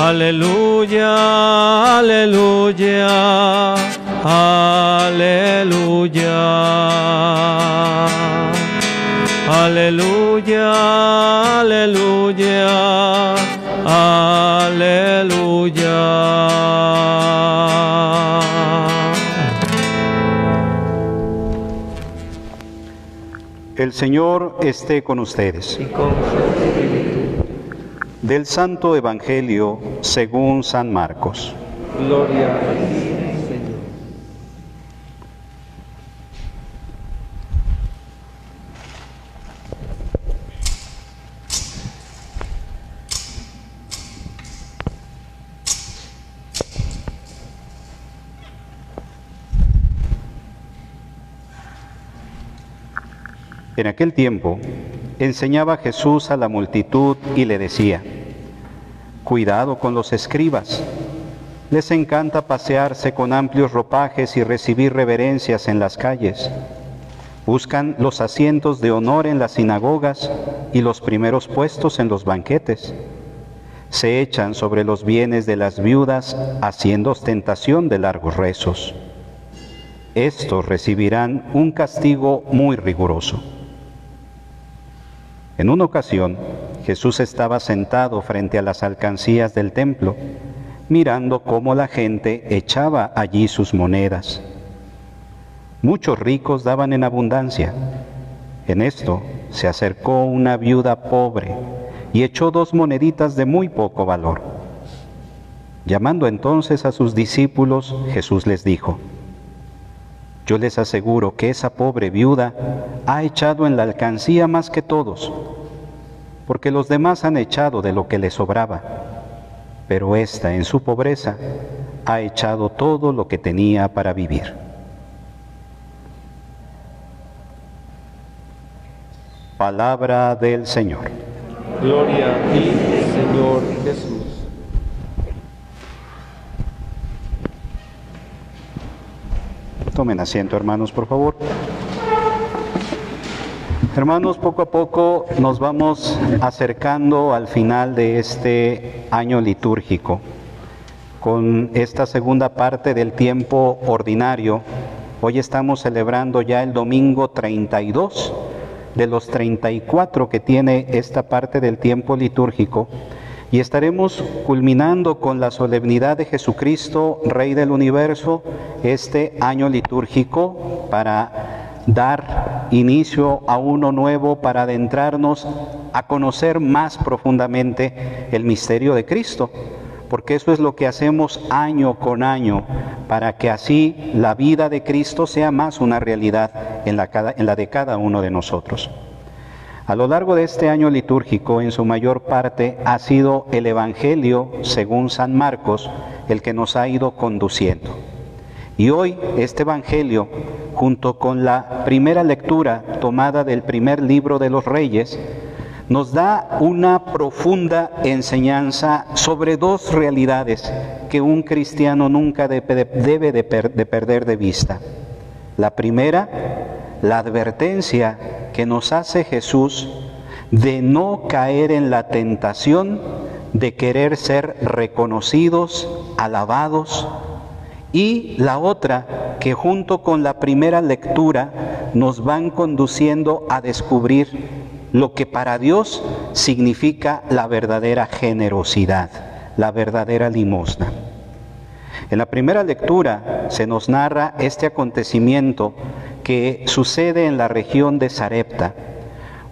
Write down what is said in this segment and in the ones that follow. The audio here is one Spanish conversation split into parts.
Aleluya, aleluya, aleluya. Aleluya, aleluya, aleluya. El Señor esté con ustedes. Y con su espíritu. Del Santo Evangelio según San Marcos. Gloria a ti, Señor. En aquel tiempo enseñaba Jesús a la multitud y le decía, Cuidado con los escribas. Les encanta pasearse con amplios ropajes y recibir reverencias en las calles. Buscan los asientos de honor en las sinagogas y los primeros puestos en los banquetes. Se echan sobre los bienes de las viudas haciendo ostentación de largos rezos. Estos recibirán un castigo muy riguroso. En una ocasión, Jesús estaba sentado frente a las alcancías del templo, mirando cómo la gente echaba allí sus monedas. Muchos ricos daban en abundancia. En esto se acercó una viuda pobre y echó dos moneditas de muy poco valor. Llamando entonces a sus discípulos, Jesús les dijo, yo les aseguro que esa pobre viuda ha echado en la alcancía más que todos, porque los demás han echado de lo que le sobraba, pero ésta en su pobreza ha echado todo lo que tenía para vivir. Palabra del Señor. Gloria a ti, Señor Jesús. Tomen asiento, hermanos, por favor. Hermanos, poco a poco nos vamos acercando al final de este año litúrgico. Con esta segunda parte del tiempo ordinario, hoy estamos celebrando ya el domingo 32 de los 34 que tiene esta parte del tiempo litúrgico y estaremos culminando con la solemnidad de Jesucristo, Rey del Universo, este año litúrgico para dar inicio a uno nuevo, para adentrarnos a conocer más profundamente el misterio de Cristo, porque eso es lo que hacemos año con año, para que así la vida de Cristo sea más una realidad en la, de cada uno de nosotros. A lo largo de este año litúrgico, en su mayor parte, ha sido el Evangelio, según San Marcos, el que nos ha ido conduciendo. Y hoy este Evangelio, junto con la primera lectura tomada del primer libro de los Reyes, nos da una profunda enseñanza sobre dos realidades que un cristiano nunca debe de, perder de vista. La primera, la advertencia que nos hace Jesús de no caer en la tentación de querer ser reconocidos, alabados, y la otra que junto con la primera lectura nos van conduciendo a descubrir lo que para Dios significa la verdadera generosidad, la verdadera limosna. En la primera lectura se nos narra este acontecimiento que sucede en la región de Sarepta,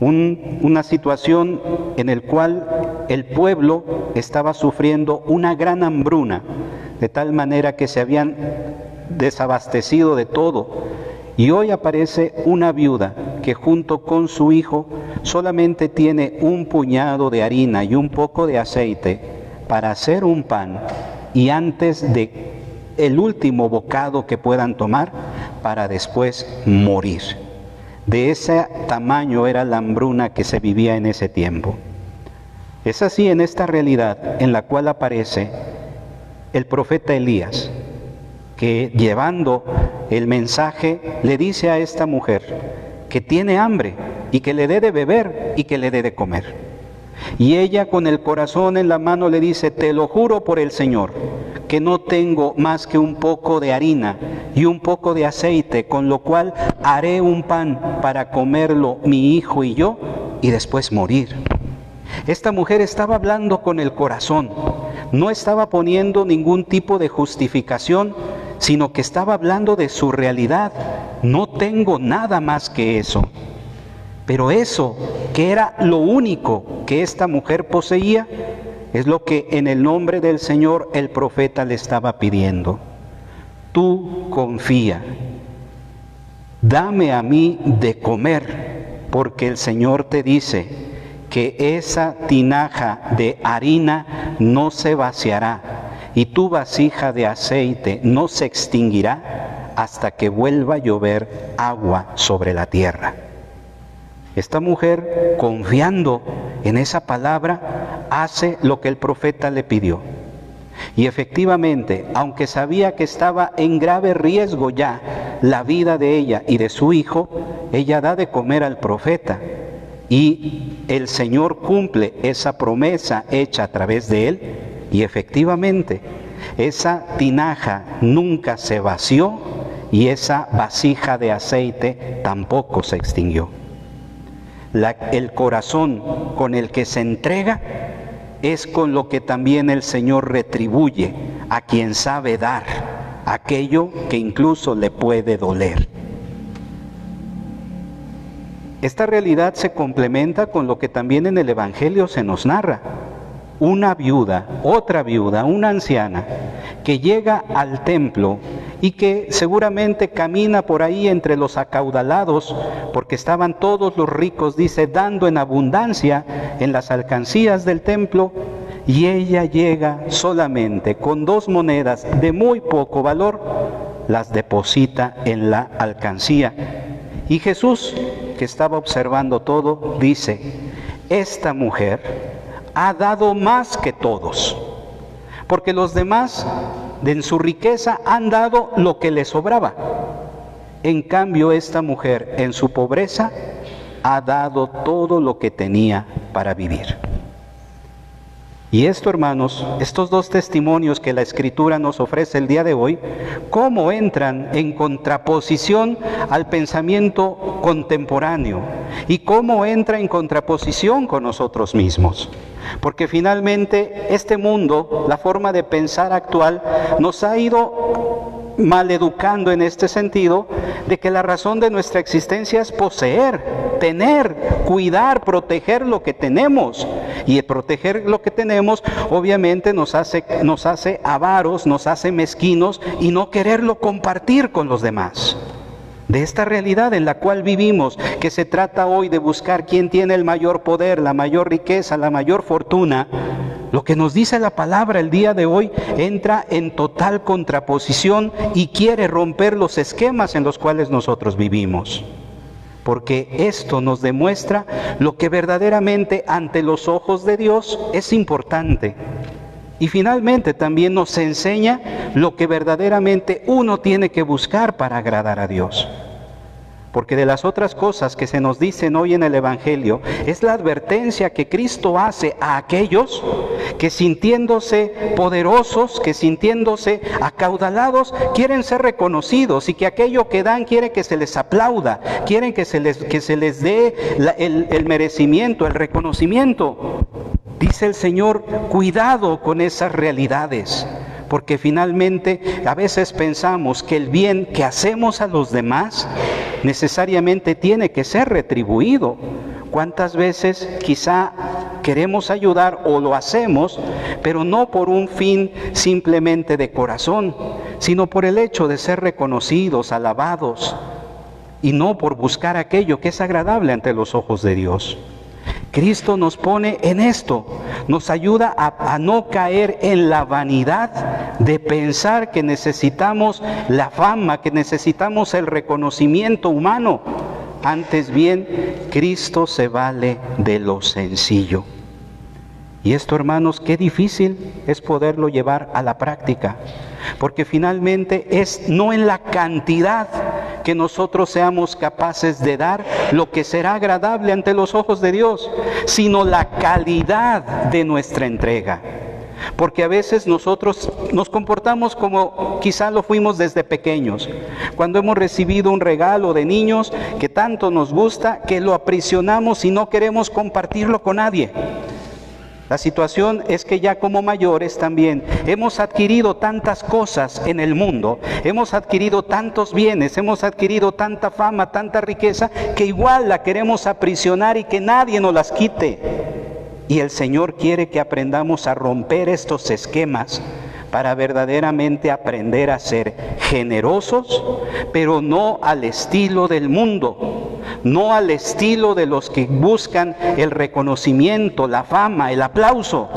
un- una situación en el cual el pueblo estaba sufriendo una gran hambruna, de tal manera que se habían desabastecido de todo. Y hoy aparece una viuda que junto con su hijo solamente tiene un puñado de harina y un poco de aceite para hacer un pan y antes de el último bocado que puedan tomar para después morir. De ese tamaño era la hambruna que se vivía en ese tiempo. Es así en esta realidad en la cual aparece el profeta Elías, que llevando el mensaje le dice a esta mujer que tiene hambre y que le dé de beber y que le dé de comer. Y ella con el corazón en la mano le dice, te lo juro por el Señor, que no tengo más que un poco de harina y un poco de aceite, con lo cual haré un pan para comerlo mi hijo y yo y después morir. Esta mujer estaba hablando con el corazón, no estaba poniendo ningún tipo de justificación, sino que estaba hablando de su realidad. No tengo nada más que eso. Pero eso, que era lo único que esta mujer poseía, es lo que en el nombre del Señor el profeta le estaba pidiendo. Tú confía, dame a mí de comer, porque el Señor te dice que esa tinaja de harina no se vaciará y tu vasija de aceite no se extinguirá hasta que vuelva a llover agua sobre la tierra. Esta mujer, confiando en esa palabra, hace lo que el profeta le pidió. Y efectivamente, aunque sabía que estaba en grave riesgo ya la vida de ella y de su hijo, ella da de comer al profeta. Y el Señor cumple esa promesa hecha a través de él. Y efectivamente, esa tinaja nunca se vació y esa vasija de aceite tampoco se extinguió el corazón con el que se entrega es con lo que también el Señor retribuye a quien sabe dar aquello que incluso le puede doler. Esta realidad se complementa con lo que también en el Evangelio se nos narra. Una viuda, otra viuda, una anciana, que llega al templo y que seguramente camina por ahí entre los acaudalados, porque estaban todos los ricos, dice, dando en abundancia en las alcancías del templo, y ella llega solamente con dos monedas de muy poco valor, las deposita en la alcancía. Y Jesús, que estaba observando todo, dice, esta mujer ha dado más que todos, porque los demás en su riqueza han dado lo que le sobraba. En cambio, esta mujer en su pobreza ha dado todo lo que tenía para vivir. Y esto, hermanos, estos dos testimonios que la Escritura nos ofrece el día de hoy, ¿cómo entran en contraposición al pensamiento contemporáneo? ¿Y cómo entra en contraposición con nosotros mismos? Porque finalmente este mundo, la forma de pensar actual, nos ha ido maleducando en este sentido de que la razón de nuestra existencia es poseer, tener, cuidar, proteger lo que tenemos. Y proteger lo que tenemos obviamente nos hace, nos hace avaros, nos hace mezquinos y no quererlo compartir con los demás de esta realidad en la cual vivimos, que se trata hoy de buscar quién tiene el mayor poder, la mayor riqueza, la mayor fortuna, lo que nos dice la palabra el día de hoy entra en total contraposición y quiere romper los esquemas en los cuales nosotros vivimos. Porque esto nos demuestra lo que verdaderamente ante los ojos de Dios es importante. Y finalmente también nos enseña lo que verdaderamente uno tiene que buscar para agradar a Dios. Porque de las otras cosas que se nos dicen hoy en el Evangelio es la advertencia que Cristo hace a aquellos que sintiéndose poderosos, que sintiéndose acaudalados, quieren ser reconocidos y que aquello que dan quiere que se les aplauda, quieren que se les, que se les dé el, el merecimiento, el reconocimiento. Dice el Señor, cuidado con esas realidades, porque finalmente a veces pensamos que el bien que hacemos a los demás necesariamente tiene que ser retribuido. ¿Cuántas veces quizá queremos ayudar o lo hacemos, pero no por un fin simplemente de corazón, sino por el hecho de ser reconocidos, alabados, y no por buscar aquello que es agradable ante los ojos de Dios? Cristo nos pone en esto, nos ayuda a, no caer en la vanidad de pensar que necesitamos la fama, que necesitamos el reconocimiento humano. Antes bien, Cristo se vale de lo sencillo. Y esto, hermanos, qué difícil es poderlo llevar a la práctica, porque finalmente es no en la cantidad que nosotros seamos capaces de dar lo que será agradable ante los ojos de Dios, sino la calidad de nuestra entrega. Porque a veces nosotros nos comportamos como quizá lo fuimos desde pequeños. Cuando hemos recibido un regalo de niños que tanto nos gusta, que lo aprisionamos y no queremos compartirlo con nadie. La situación es que ya como mayores también hemos adquirido tantas cosas en el mundo, hemos adquirido tantos bienes, hemos adquirido tanta fama, tanta riqueza, que igual la queremos aprisionar y que nadie nos las quite. Y el Señor quiere que aprendamos a romper estos esquemas para verdaderamente aprender a ser generosos, pero no al estilo del mundo, no al estilo de los que buscan el reconocimiento, la fama, el aplauso,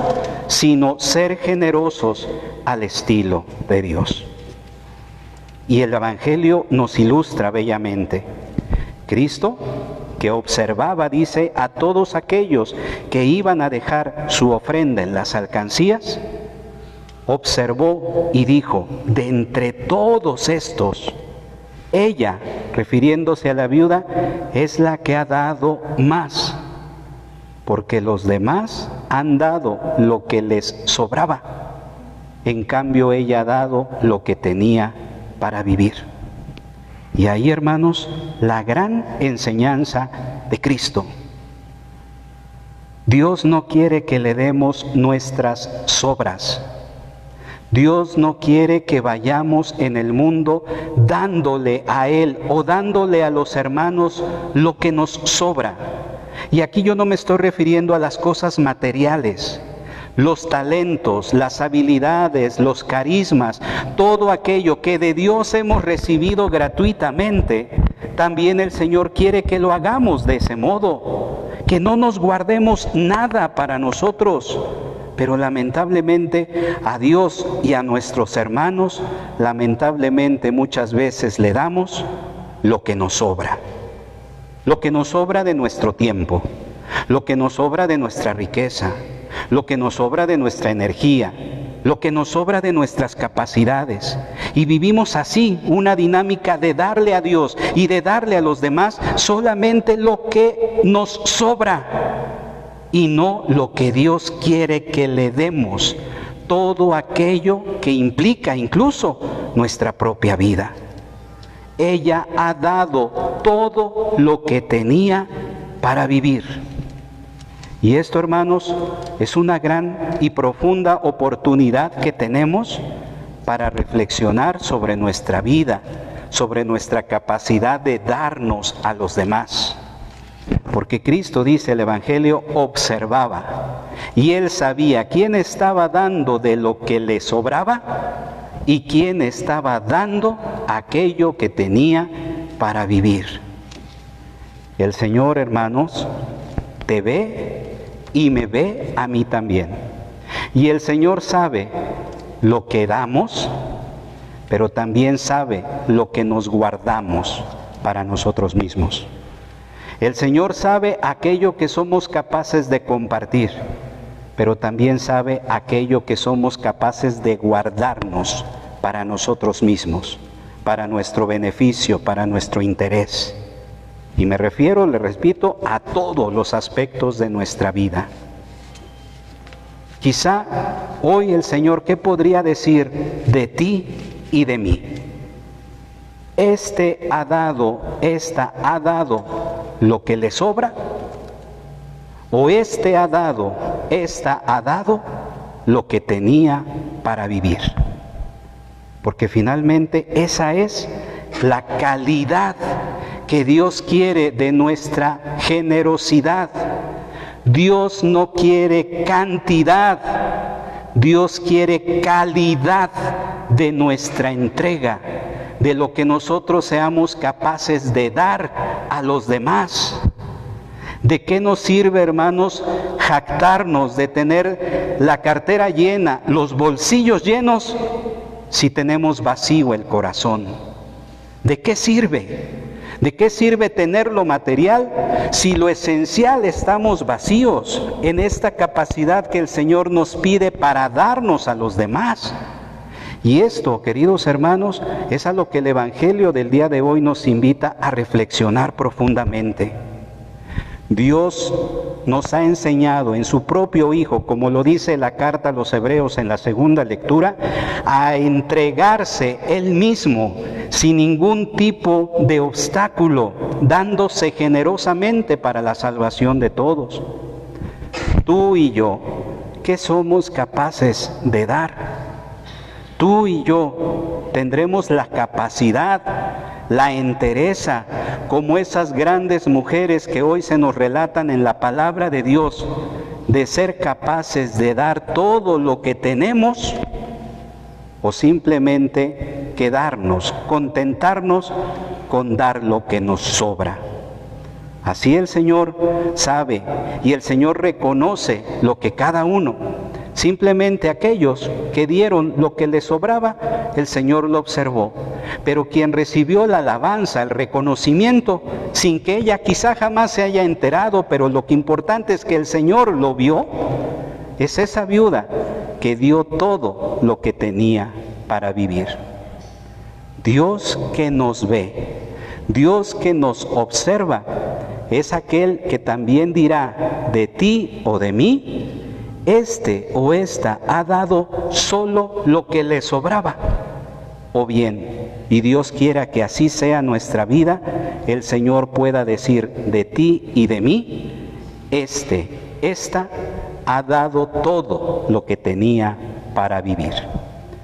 sino ser generosos al estilo de Dios. Y el Evangelio nos ilustra bellamente. Cristo, que observaba, dice, a todos aquellos que iban a dejar su ofrenda en las alcancías, observó y dijo, de entre todos estos, ella, refiriéndose a la viuda, es la que ha dado más, porque los demás han dado lo que les sobraba. En cambio, ella ha dado lo que tenía para vivir. Y ahí, hermanos, la gran enseñanza de Cristo. Dios no quiere que le demos nuestras sobras Dios no quiere que vayamos en el mundo dándole a Él o dándole a los hermanos lo que nos sobra. Y aquí yo no me estoy refiriendo a las cosas materiales, los talentos, las habilidades, los carismas, todo aquello que de Dios hemos recibido gratuitamente, también el Señor quiere que lo hagamos de ese modo, que no nos guardemos nada para nosotros pero lamentablemente a Dios y a nuestros hermanos, lamentablemente muchas veces le damos lo que nos sobra. Lo que nos sobra de nuestro tiempo, lo que nos sobra de nuestra riqueza, lo que nos sobra de nuestra energía, lo que nos sobra de nuestras capacidades. Y vivimos así una dinámica de darle a Dios y de darle a los demás solamente lo que nos sobra y no lo que Dios quiere que le demos, todo aquello que implica incluso nuestra propia vida. Ella ha dado todo lo que tenía para vivir. Y esto, hermanos, es una gran y profunda oportunidad que tenemos para reflexionar sobre nuestra vida, sobre nuestra capacidad de darnos a los demás. Porque Cristo, dice el Evangelio, observaba y él sabía quién estaba dando de lo que le sobraba y quién estaba dando aquello que tenía para vivir. El Señor, hermanos, te ve y me ve a mí también. Y el Señor sabe lo que damos, pero también sabe lo que nos guardamos para nosotros mismos. El Señor sabe aquello que somos capaces de compartir, pero también sabe aquello que somos capaces de guardarnos para nosotros mismos, para nuestro beneficio, para nuestro interés. Y me refiero, le repito, a todos los aspectos de nuestra vida. Quizá hoy el Señor, ¿qué podría decir de ti y de mí? Este ha dado, esta ha dado lo que le sobra? ¿O este ha dado, esta ha dado lo que tenía para vivir? Porque finalmente esa es la calidad que Dios quiere de nuestra generosidad. Dios no quiere cantidad, Dios quiere calidad de nuestra entrega de lo que nosotros seamos capaces de dar a los demás. ¿De qué nos sirve, hermanos, jactarnos de tener la cartera llena, los bolsillos llenos, si tenemos vacío el corazón? ¿De qué sirve? ¿De qué sirve tener lo material si lo esencial estamos vacíos en esta capacidad que el Señor nos pide para darnos a los demás? Y esto, queridos hermanos, es a lo que el Evangelio del día de hoy nos invita a reflexionar profundamente. Dios nos ha enseñado en su propio Hijo, como lo dice la carta a los Hebreos en la segunda lectura, a entregarse Él mismo sin ningún tipo de obstáculo, dándose generosamente para la salvación de todos. Tú y yo, ¿qué somos capaces de dar? Tú y yo tendremos la capacidad, la entereza, como esas grandes mujeres que hoy se nos relatan en la palabra de Dios, de ser capaces de dar todo lo que tenemos o simplemente quedarnos, contentarnos con dar lo que nos sobra. Así el Señor sabe y el Señor reconoce lo que cada uno Simplemente aquellos que dieron lo que les sobraba, el Señor lo observó. Pero quien recibió la alabanza, el reconocimiento, sin que ella quizá jamás se haya enterado, pero lo que importante es que el Señor lo vio, es esa viuda que dio todo lo que tenía para vivir. Dios que nos ve, Dios que nos observa, es aquel que también dirá de ti o de mí, este o esta ha dado solo lo que le sobraba. O bien, y Dios quiera que así sea nuestra vida, el Señor pueda decir de ti y de mí, este, esta ha dado todo lo que tenía para vivir.